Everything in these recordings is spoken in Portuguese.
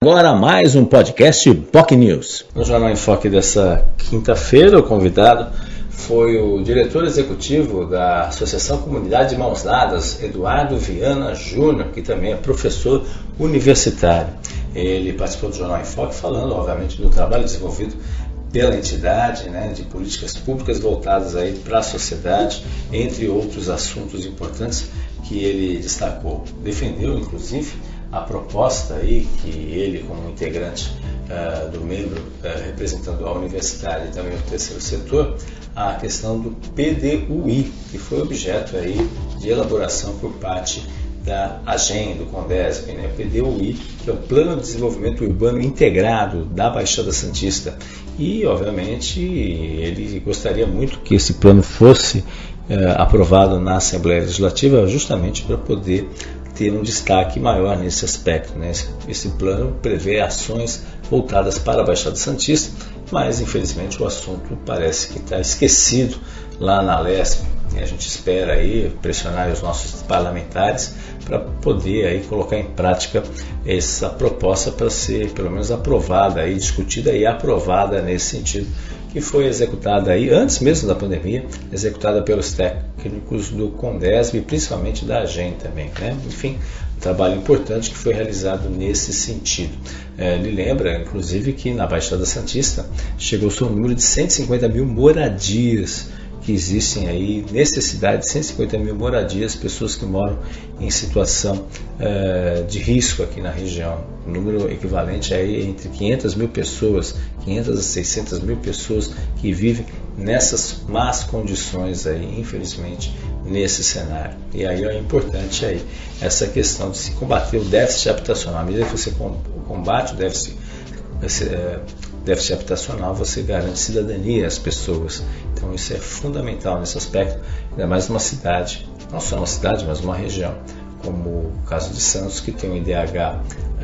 Agora mais um podcast POC News. No Jornal em Foque dessa quinta-feira, o convidado foi o diretor executivo da Associação Comunidade de Mãos Dadas, Eduardo Viana Júnior, que também é professor universitário. Ele participou do Jornal em Foque falando, obviamente, do trabalho desenvolvido pela entidade, né, de políticas públicas voltadas aí para a sociedade, entre outros assuntos importantes que ele destacou. Defendeu, inclusive, a proposta aí que ele, como integrante uh, do membro uh, representando a universidade e também o terceiro setor, a questão do PDUI, que foi objeto aí de elaboração por parte da AGEM, do Condesp, né? PDUI, que é o Plano de Desenvolvimento Urbano Integrado da Baixada Santista. E, obviamente, ele gostaria muito que esse plano fosse eh, aprovado na Assembleia Legislativa, justamente para poder ter um destaque maior nesse aspecto. Né? Esse, plano prevê ações voltadas para a Baixada Santista, mas infelizmente o assunto parece que está esquecido lá na Lesp. A gente espera aí pressionar os nossos parlamentares para poder aí colocar em prática essa proposta para ser pelo menos aprovada e discutida e aprovada nesse sentido que foi executada aí antes mesmo da pandemia, executada pelos técnicos do Condesb e principalmente da AGEM também, né? Enfim, um trabalho importante que foi realizado nesse sentido. É, ele lembra, inclusive, que na Baixada Santista chegou-se um número de 150 mil moradias que existem aí necessidade de 150 mil moradias, pessoas que moram em situação uh, de risco aqui na região. Número equivalente aí entre 500 mil pessoas, 500 a 600 mil pessoas que vivem nessas más condições aí, infelizmente, nesse cenário. E aí é importante aí essa questão de se combater o déficit habitacional. À medida que você combate o déficit é, déficit habitacional, você garante cidadania às pessoas. Então isso é fundamental nesse aspecto, ainda mais numa cidade, não só uma cidade, mas uma região, como o caso de Santos, que tem um IDH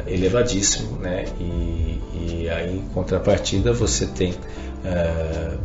elevadíssimo, né? e, e aí em contrapartida você tem é,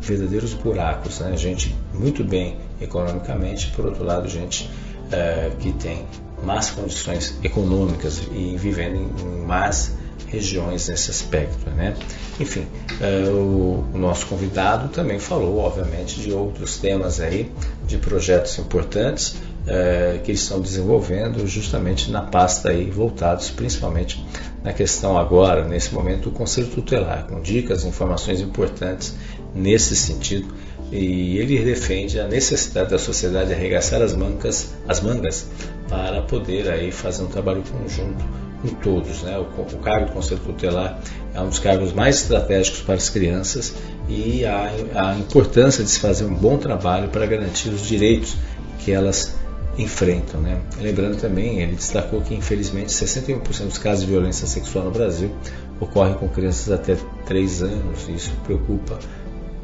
verdadeiros buracos, né? gente muito bem economicamente, por outro lado, gente é, que tem más condições econômicas e vivendo em más regiões nesse aspecto. Né? Enfim, uh, o, nosso convidado também falou, obviamente, de outros temas aí, de projetos importantes uh, que estão desenvolvendo justamente na pasta aí, voltados principalmente na questão agora, nesse momento, do Conselho Tutelar, com dicas, informações importantes nesse sentido. E ele defende a necessidade da sociedade arregaçar as mangas, as mangas para poder aí fazer um trabalho conjunto todos. Né? O, o cargo do Conselho Tutelar é um dos cargos mais estratégicos para as crianças e a, a importância de se fazer um bom trabalho para garantir os direitos que elas enfrentam. Né? Lembrando também, ele destacou que infelizmente 61% dos casos de violência sexual no Brasil ocorrem com crianças até 3 anos e isso preocupa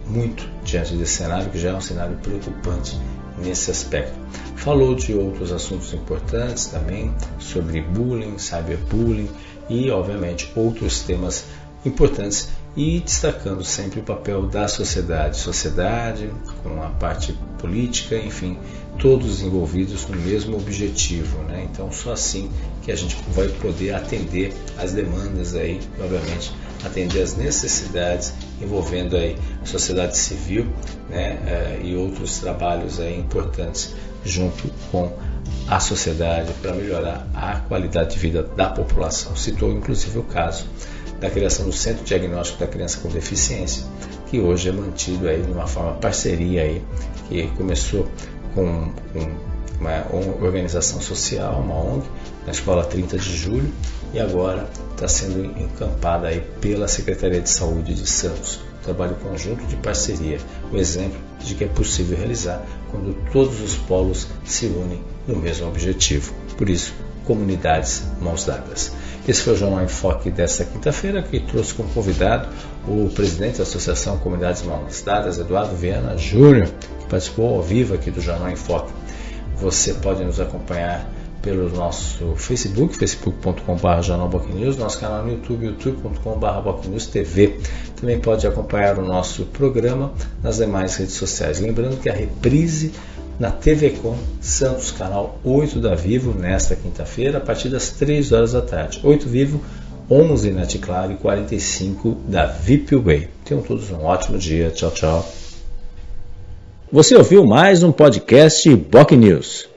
muito diante desse cenário, que já é um cenário preocupante nesse aspecto. Falou de outros assuntos importantes também, sobre bullying, cyberbullying e, obviamente, outros temas importantes e destacando sempre o papel da sociedade, sociedade com a parte política, enfim, todos envolvidos no mesmo objetivo, né? Então só assim que a gente vai poder atender as demandas aí, obviamente, atender as necessidades envolvendo aí a sociedade civil, né? Eh, e outros trabalhos aí importantes junto com a sociedade para melhorar a qualidade de vida da população. Citou inclusive o caso da criação do Centro Diagnóstico da Criança com Deficiência, que hoje é mantido aí de uma forma parceria aí, que começou com, com uma organização social, uma ONG, na Escola 30 de Julho, e agora está sendo encampada aí pela Secretaria de Saúde de Santos. Trabalho conjunto de parceria, um exemplo de que é possível realizar quando todos os polos se unem no mesmo objetivo. Por isso, comunidades mãos dadas. Esse foi o Jornal em Foque desta quinta-feira, que trouxe como convidado o presidente da Associação Comunidades Mãos Dadas, Eduardo Viana Júnior, que participou ao vivo aqui do Jornal em Foque. Você pode nos acompanhar pelo nosso Facebook, facebook.com.br jornalbocnews, nosso canal no YouTube, youtube.com.br TV. Também pode acompanhar o nosso programa nas demais redes sociais. Lembrando que a reprise na TV Com Santos, canal 8 da Vivo, nesta quinta-feira, a partir das 3 horas da tarde. 8 Vivo, 11 na Ticlaro e 45 da VIP Way. Tenham todos um ótimo dia. Tchau, tchau. Você ouviu mais um podcast Boc News.